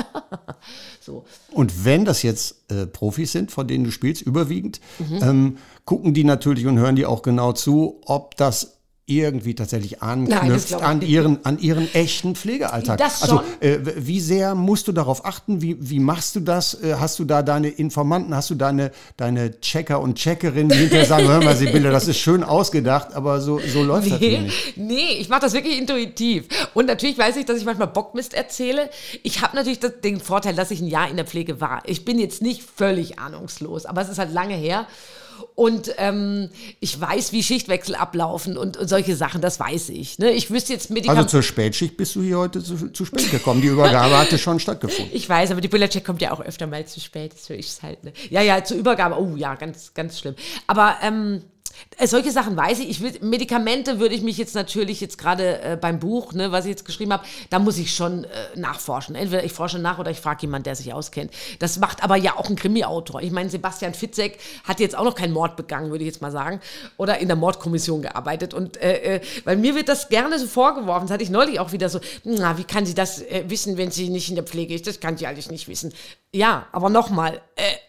so. Und wenn das jetzt äh, Profis sind, von denen du spielst, überwiegend, mhm. ähm, gucken die natürlich und hören die auch genau zu, ob das irgendwie tatsächlich anknüpft Nein, an ihren an ihren echten Pflegealltag. Das also äh, wie sehr musst du darauf achten? Wie, wie machst du das? Äh, hast du da deine Informanten? Hast du deine deine Checker und Checkerinnen, die hinterher sagen, hör mal, Sibylle, das ist schön ausgedacht, aber so so läuft nee, das nicht. Nee, ich mache das wirklich intuitiv. Und natürlich weiß ich, dass ich manchmal Bockmist erzähle. Ich habe natürlich das, den Vorteil, dass ich ein Jahr in der Pflege war. Ich bin jetzt nicht völlig ahnungslos, aber es ist halt lange her. Und ähm, ich weiß, wie Schichtwechsel ablaufen und, und solche Sachen, das weiß ich. Ne? Ich wüsste jetzt Medikamente. Also zur Spätschicht bist du hier heute zu, zu spät gekommen. Die Übergabe hatte schon stattgefunden. Ich weiß, aber die Bulletcheck kommt ja auch öfter mal zu spät. Das höre ich halt. Ne? Ja, ja, zur Übergabe. Oh ja, ganz, ganz schlimm. Aber ähm, äh, solche Sachen weiß ich. ich will, Medikamente würde ich mich jetzt natürlich jetzt gerade äh, beim Buch, ne, was ich jetzt geschrieben habe, da muss ich schon äh, nachforschen. Entweder ich forsche nach oder ich frage jemanden, der sich auskennt. Das macht aber ja auch ein Krimi-Autor. Ich meine, Sebastian Fitzek hat jetzt auch noch keinen Mord begangen, würde ich jetzt mal sagen, oder in der Mordkommission gearbeitet. Und äh, äh weil mir wird das gerne so vorgeworfen. Das hatte ich neulich auch wieder so. Na, wie kann sie das äh, wissen, wenn sie nicht in der Pflege ist? Das kann sie eigentlich nicht wissen. Ja, aber nochmal,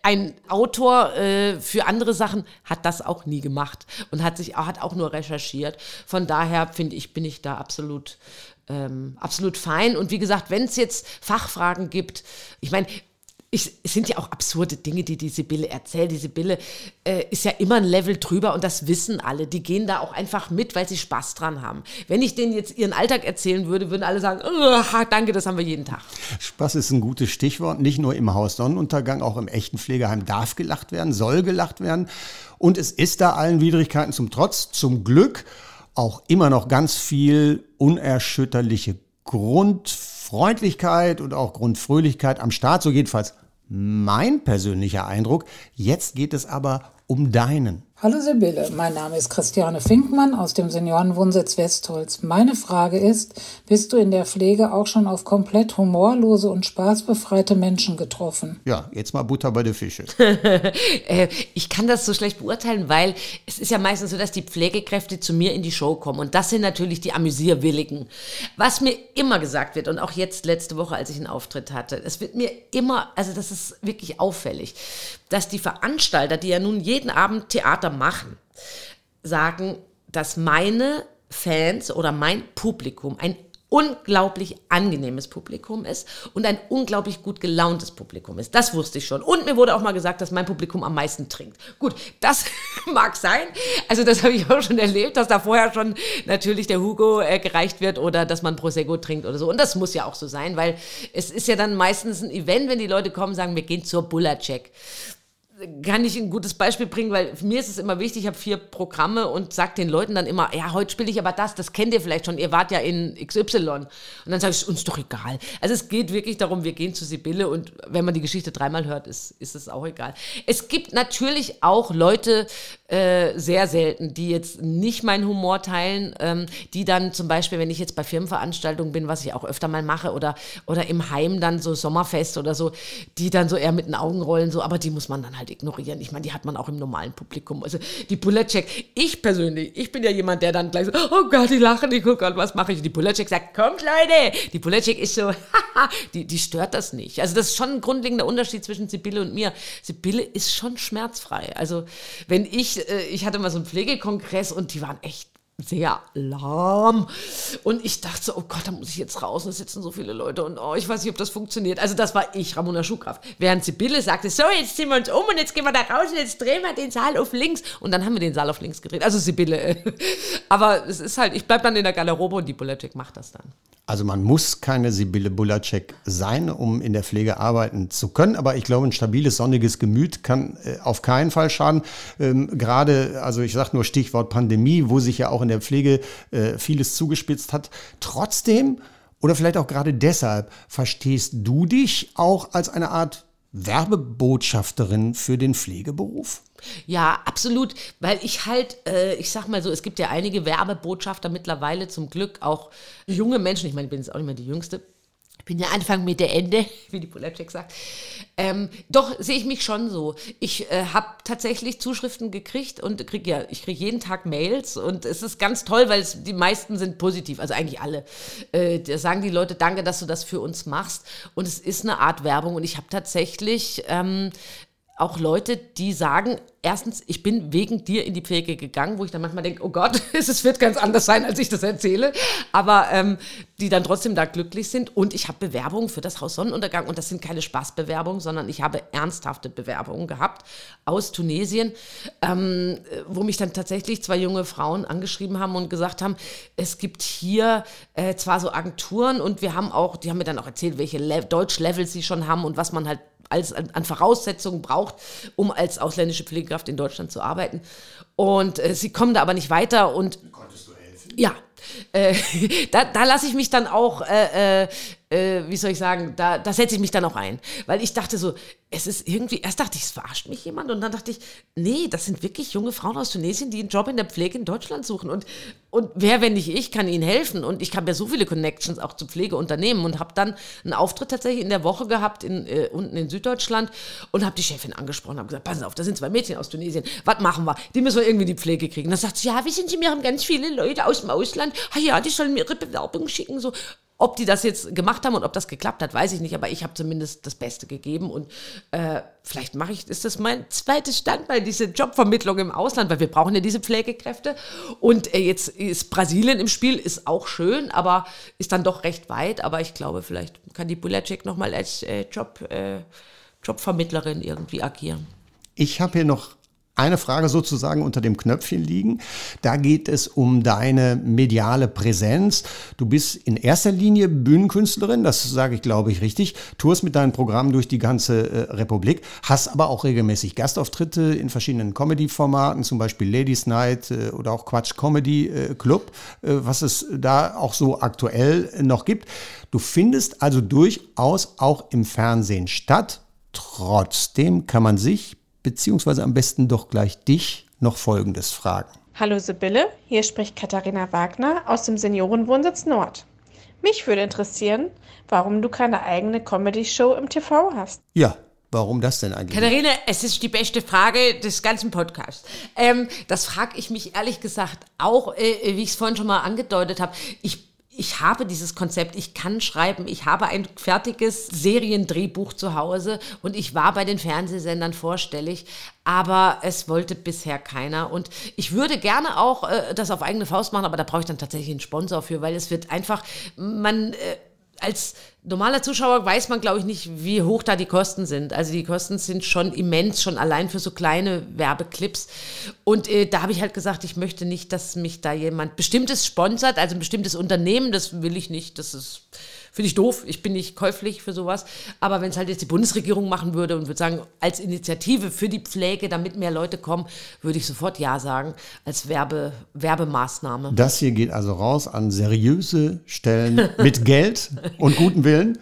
ein Autor für andere Sachen hat das auch nie gemacht gemacht und hat sich hat auch nur recherchiert. Von daher finde ich, bin ich da absolut ähm, absolut fein. Und wie gesagt, wenn es jetzt Fachfragen gibt, ich meine, ich, es sind ja auch absurde Dinge, die die Sibylle erzählt. Die Sibylle äh, ist ja immer ein Level drüber und das wissen alle. Die gehen da auch einfach mit, weil sie Spaß dran haben. Wenn ich denen jetzt ihren Alltag erzählen würde, würden alle sagen, danke, das haben wir jeden Tag. Spaß ist ein gutes Stichwort. Nicht nur im Haus Sonnenuntergang, auch im echten Pflegeheim darf gelacht werden, soll gelacht werden. Und es ist da allen Widrigkeiten zum Trotz, zum Glück auch immer noch ganz viel unerschütterliche Grundfreundlichkeit und auch Grundfröhlichkeit am Start. So jedenfalls mein persönlicher Eindruck. Jetzt geht es aber um deinen. Hallo Sibylle, mein Name ist Christiane Finkmann aus dem Seniorenwohnsitz Westholz. Meine Frage ist, bist du in der Pflege auch schon auf komplett humorlose und spaßbefreite Menschen getroffen? Ja, jetzt mal Butter bei der Fische. Äh, ich kann das so schlecht beurteilen, weil es ist ja meistens so, dass die Pflegekräfte zu mir in die Show kommen und das sind natürlich die Amüsierwilligen. Was mir immer gesagt wird und auch jetzt letzte Woche, als ich einen Auftritt hatte, es wird mir immer, also das ist wirklich auffällig, dass die Veranstalter, die ja nun jeden Abend Theater machen, sagen, dass meine Fans oder mein Publikum ein unglaublich angenehmes Publikum ist und ein unglaublich gut gelauntes Publikum ist. Das wusste ich schon. Und mir wurde auch mal gesagt, dass mein Publikum am meisten trinkt. Gut, das mag sein. Also das habe ich auch schon erlebt, dass da vorher schon natürlich der Hugo äh, gereicht wird oder dass man Prosecco trinkt oder so. Und das muss ja auch so sein, weil es ist ja dann meistens ein Event, wenn die Leute kommen, sagen, wir gehen zur Bullercheck kann ich ein gutes Beispiel bringen, weil mir ist es immer wichtig, ich habe vier Programme und sage den Leuten dann immer, ja, heute spiele ich aber das, das kennt ihr vielleicht schon, ihr wart ja in XY. Und dann sage ich, uns doch egal. Also es geht wirklich darum, wir gehen zu Sibylle und wenn man die Geschichte dreimal hört, ist, ist es auch egal. Es gibt natürlich auch Leute, äh, sehr selten, die jetzt nicht meinen Humor teilen, ähm, die dann zum Beispiel, wenn ich jetzt bei Firmenveranstaltungen bin, was ich auch öfter mal mache, oder, oder im Heim dann so Sommerfest oder so, die dann so eher mit den Augen rollen, so, aber die muss man dann halt ignorieren. Ich meine, die hat man auch im normalen Publikum. Also die Bulletcheck, ich persönlich, ich bin ja jemand, der dann gleich so, oh Gott, die lachen, die gucken, was mache ich? Die Bulletcheck sagt, kommt Leute! Die Bulletcheck ist so, die, die stört das nicht. Also das ist schon ein grundlegender Unterschied zwischen Sibylle und mir. Sibylle ist schon schmerzfrei. Also wenn ich, äh, ich hatte mal so einen Pflegekongress und die waren echt sehr lahm. Und ich dachte so, oh Gott, da muss ich jetzt raus. Und sitzen so viele Leute und oh, ich weiß nicht, ob das funktioniert. Also das war ich, Ramona Schuhkraft. Während Sibylle sagte, so, jetzt ziehen wir uns um und jetzt gehen wir da raus und jetzt drehen wir den Saal auf links. Und dann haben wir den Saal auf links gedreht. Also Sibylle. Aber es ist halt, ich bleib dann in der Garderobe und die Bulletic macht das dann. Also man muss keine Sibylle Bulacek sein, um in der Pflege arbeiten zu können. Aber ich glaube, ein stabiles, sonniges Gemüt kann äh, auf keinen Fall schaden. Ähm, Gerade, also ich sage nur Stichwort Pandemie, wo sich ja auch in der Pflege äh, vieles zugespitzt hat. Trotzdem oder vielleicht auch gerade deshalb verstehst du dich auch als eine Art Werbebotschafterin für den Pflegeberuf? Ja, absolut, weil ich halt, äh, ich sag mal so, es gibt ja einige Werbebotschafter mittlerweile zum Glück, auch junge Menschen, ich meine, ich bin jetzt auch nicht mehr die Jüngste, bin ja Anfang Mitte Ende, wie die Poletschek sagt. Ähm, doch sehe ich mich schon so. Ich äh, habe tatsächlich Zuschriften gekriegt und kriege ja, ich kriege jeden Tag Mails und es ist ganz toll, weil es, die meisten sind positiv, also eigentlich alle. Äh, da sagen die Leute, danke, dass du das für uns machst. Und es ist eine Art Werbung und ich habe tatsächlich ähm, auch Leute, die sagen, erstens, ich bin wegen dir in die Pflege gegangen, wo ich dann manchmal denke, oh Gott, es wird ganz anders sein, als ich das erzähle, aber ähm, die dann trotzdem da glücklich sind. Und ich habe Bewerbungen für das Haus Sonnenuntergang und das sind keine Spaßbewerbungen, sondern ich habe ernsthafte Bewerbungen gehabt aus Tunesien, ähm, wo mich dann tatsächlich zwei junge Frauen angeschrieben haben und gesagt haben, es gibt hier äh, zwar so Agenturen und wir haben auch, die haben mir dann auch erzählt, welche Le Deutsch-Levels sie schon haben und was man halt als an Voraussetzungen braucht, um als ausländische Pflegekraft in Deutschland zu arbeiten. Und äh, sie kommen da aber nicht weiter und. Konntest du helfen? Ja. Äh, da da lasse ich mich dann auch, äh, äh, äh, wie soll ich sagen, da, da setze ich mich dann auch ein. Weil ich dachte so, es ist irgendwie, erst dachte ich, es verarscht mich jemand und dann dachte ich, nee, das sind wirklich junge Frauen aus Tunesien, die einen Job in der Pflege in Deutschland suchen. Und, und wer, wenn nicht ich, kann ihnen helfen. Und ich habe ja so viele Connections auch zu Pflegeunternehmen und habe dann einen Auftritt tatsächlich in der Woche gehabt, in, äh, unten in Süddeutschland und habe die Chefin angesprochen, habe gesagt, passen auf, da sind zwei Mädchen aus Tunesien, was machen wir? Die müssen wir irgendwie die Pflege kriegen. Dann sagt sie, ja, wissen Sie, wir haben ganz viele Leute aus dem Ausland, ah ja, die sollen mir ihre Bewerbung schicken, so. Ob die das jetzt gemacht haben und ob das geklappt hat, weiß ich nicht, aber ich habe zumindest das Beste gegeben und äh, vielleicht mache ich, ist das mein zweites Standbein, diese Jobvermittlung im Ausland, weil wir brauchen ja diese Pflegekräfte und äh, jetzt ist Brasilien im Spiel, ist auch schön, aber ist dann doch recht weit, aber ich glaube, vielleicht kann die Bulacek nochmal als äh, Job, äh, Jobvermittlerin irgendwie agieren. Ich habe hier noch eine Frage sozusagen unter dem Knöpfchen liegen. Da geht es um deine mediale Präsenz. Du bist in erster Linie Bühnenkünstlerin, das sage ich, glaube ich, richtig. Tourst mit deinen Programmen durch die ganze äh, Republik, hast aber auch regelmäßig Gastauftritte in verschiedenen Comedy-Formaten, zum Beispiel Ladies Night äh, oder auch Quatsch Comedy äh, Club, äh, was es da auch so aktuell noch gibt. Du findest also durchaus auch im Fernsehen statt. Trotzdem kann man sich beziehungsweise am besten doch gleich dich noch Folgendes fragen. Hallo Sibylle, hier spricht Katharina Wagner aus dem Seniorenwohnsitz Nord. Mich würde interessieren, warum du keine eigene Comedy-Show im TV hast. Ja, Warum das denn eigentlich? Katharina, es ist die beste Frage des ganzen Podcasts. Ähm, das frage ich mich ehrlich gesagt auch, äh, wie ich es vorhin schon mal angedeutet habe. Ich ich habe dieses Konzept, ich kann schreiben, ich habe ein fertiges Seriendrehbuch zu Hause und ich war bei den Fernsehsendern vorstellig, aber es wollte bisher keiner. Und ich würde gerne auch äh, das auf eigene Faust machen, aber da brauche ich dann tatsächlich einen Sponsor für, weil es wird einfach, man, äh, als normaler Zuschauer weiß man, glaube ich, nicht, wie hoch da die Kosten sind. Also die Kosten sind schon immens, schon allein für so kleine Werbeclips. Und äh, da habe ich halt gesagt, ich möchte nicht, dass mich da jemand bestimmtes sponsert, also ein bestimmtes Unternehmen, das will ich nicht. Das ist Finde ich doof, ich bin nicht käuflich für sowas. Aber wenn es halt jetzt die Bundesregierung machen würde und würde sagen, als Initiative für die Pflege, damit mehr Leute kommen, würde ich sofort Ja sagen, als Werbe, Werbemaßnahme. Das hier geht also raus an seriöse Stellen mit Geld und gutem Willen.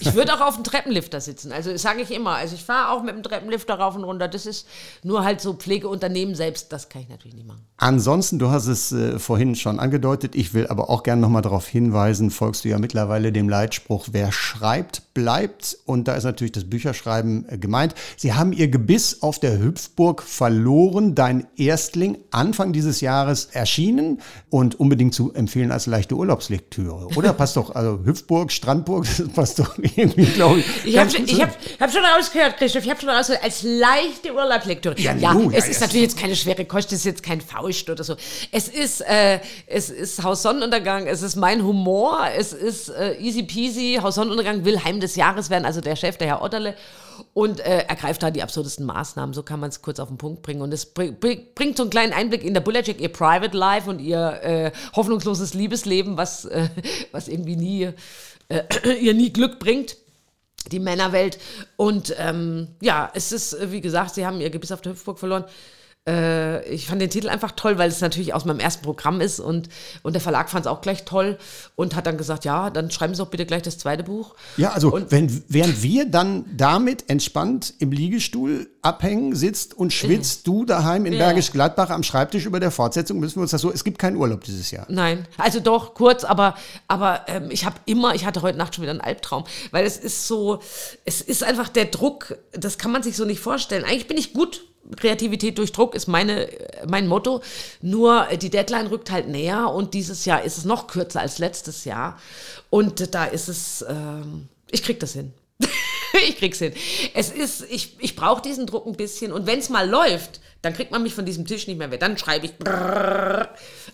Ich würde auch auf dem Treppenlifter sitzen. Also das sage ich immer. Also ich fahre auch mit dem Treppenlifter rauf und runter. Das ist nur halt so Pflegeunternehmen selbst. Das kann ich natürlich nicht machen. Ansonsten, du hast es äh, vorhin schon angedeutet, ich will aber auch gerne nochmal darauf hinweisen, folgst du ja mittlerweile dem Leitspruch, wer schreibt, bleibt. Und da ist natürlich das Bücherschreiben äh, gemeint. Sie haben ihr Gebiss auf der Hüpfburg verloren, dein Erstling, Anfang dieses Jahres erschienen und unbedingt zu empfehlen als leichte Urlaubslektüre. Oder passt doch, also Hüpfburg, Strandburg, das passt doch irgendwie, glaube ich. Ich habe ich hab, hab schon rausgehört, Christoph, ich habe schon rausgehört, als leichte Urlaubslektüre. Ja, ja, ja, es ist natürlich jetzt keine schwere Kost, es ist jetzt kein Faust oder so. Es ist, äh, es ist Haus Sonnenuntergang, es ist mein Humor, es ist äh, easy peasy. Haus Sonnenuntergang will Heim des Jahres werden, also der Chef, der Herr Otterle. Und äh, ergreift da die absurdesten Maßnahmen, so kann man es kurz auf den Punkt bringen. Und es bring, bring, bringt so einen kleinen Einblick in der Bulletcheck, ihr Private Life und ihr äh, hoffnungsloses Liebesleben, was, äh, was irgendwie nie, äh, ihr nie Glück bringt die Männerwelt. Und ähm, ja, es ist, wie gesagt, sie haben ihr Gebiss auf der Hüpfburg verloren. Äh, ich fand den Titel einfach toll, weil es natürlich aus meinem ersten Programm ist und, und der Verlag fand es auch gleich toll und hat dann gesagt, ja, dann schreiben Sie doch bitte gleich das zweite Buch. Ja, also Und- wenn, während wir dann damit entspannt im Liegestuhl abhängen, sitzt und schwitzt du daheim in Ja. Bergisch Gladbach am Schreibtisch über der Fortsetzung, müssen wir uns das so, es gibt keinen Urlaub dieses Jahr. Nein, also doch, kurz, aber, aber ähm, ich habe immer, ich hatte heute Nacht schon wieder einen Albtraum, weil es ist so, es ist einfach der Druck, das kann man sich so nicht vorstellen. Eigentlich bin ich gut, Kreativität durch Druck ist meine, äh, mein Motto, nur äh, die Deadline rückt halt näher und dieses Jahr ist es noch kürzer als letztes Jahr und da ist es, ähm, ich krieg das hin. ich krieg's hin. Es ist, ich, ich brauche diesen Druck ein bisschen und wenn es mal läuft, dann kriegt man mich von diesem Tisch nicht mehr weg. Dann schreibe ich.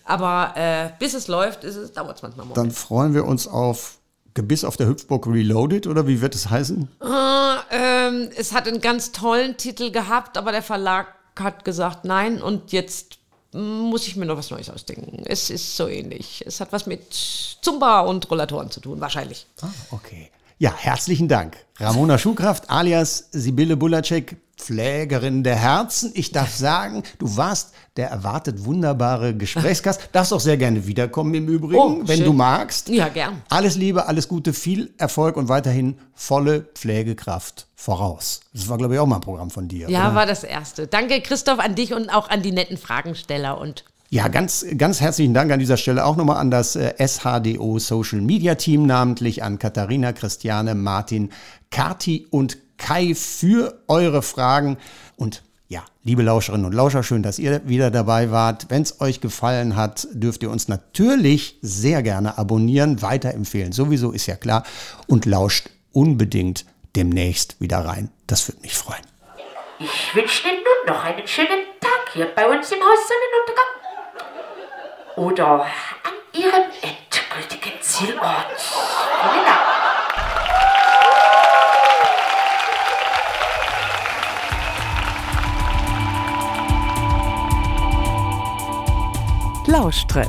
Aber äh, bis es läuft, dauert es manchmal Dann freuen wir uns auf Gebiss auf der Hüpfburg Reloaded oder wie wird es heißen? Ah, ähm, es hat einen ganz tollen Titel gehabt, aber der Verlag hat gesagt nein und jetzt muss ich mir noch was Neues ausdenken. Es ist so ähnlich. Es hat was mit Zumba und Rollatoren zu tun, wahrscheinlich. Okay. Ja, herzlichen Dank. Ramona Schuhkraft alias Sibylle Bulacek, Pflegerin der Herzen. Ich darf sagen, du warst der erwartet wunderbare Gesprächsgast. Darfst auch sehr gerne wiederkommen im Übrigen, Oh, wenn schön. du magst. Ja, gern. Alles Liebe, alles Gute, viel Erfolg und weiterhin volle Pflegekraft voraus. Das war, glaube ich, auch mal ein Programm von dir. Ja, oder? war das erste. Danke, Christoph, an dich und auch an die netten Fragensteller und Ja, ganz, ganz herzlichen Dank an dieser Stelle auch nochmal an das äh, SHDO Social Media Team, namentlich an Katharina, Christiane, Martin, Kati und Kai für eure Fragen. Und ja, liebe Lauscherinnen und Lauscher, schön, dass ihr wieder dabei wart. Wenn es euch gefallen hat, dürft ihr uns natürlich sehr gerne abonnieren, weiterempfehlen. Sowieso ist ja klar. Und lauscht unbedingt demnächst wieder rein. Das würde mich freuen. Ich wünsche Ihnen nun noch einen schönen Tag hier bei uns im Haus Sonnenuntergang. Oder an Ihrem endgültigen Zielort. Vielen Dank. Lauschtreff.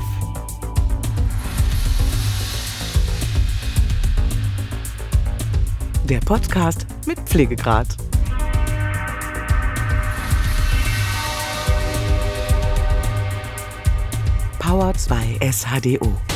Der Podcast mit Pflegegrad. Power 2 SHDO.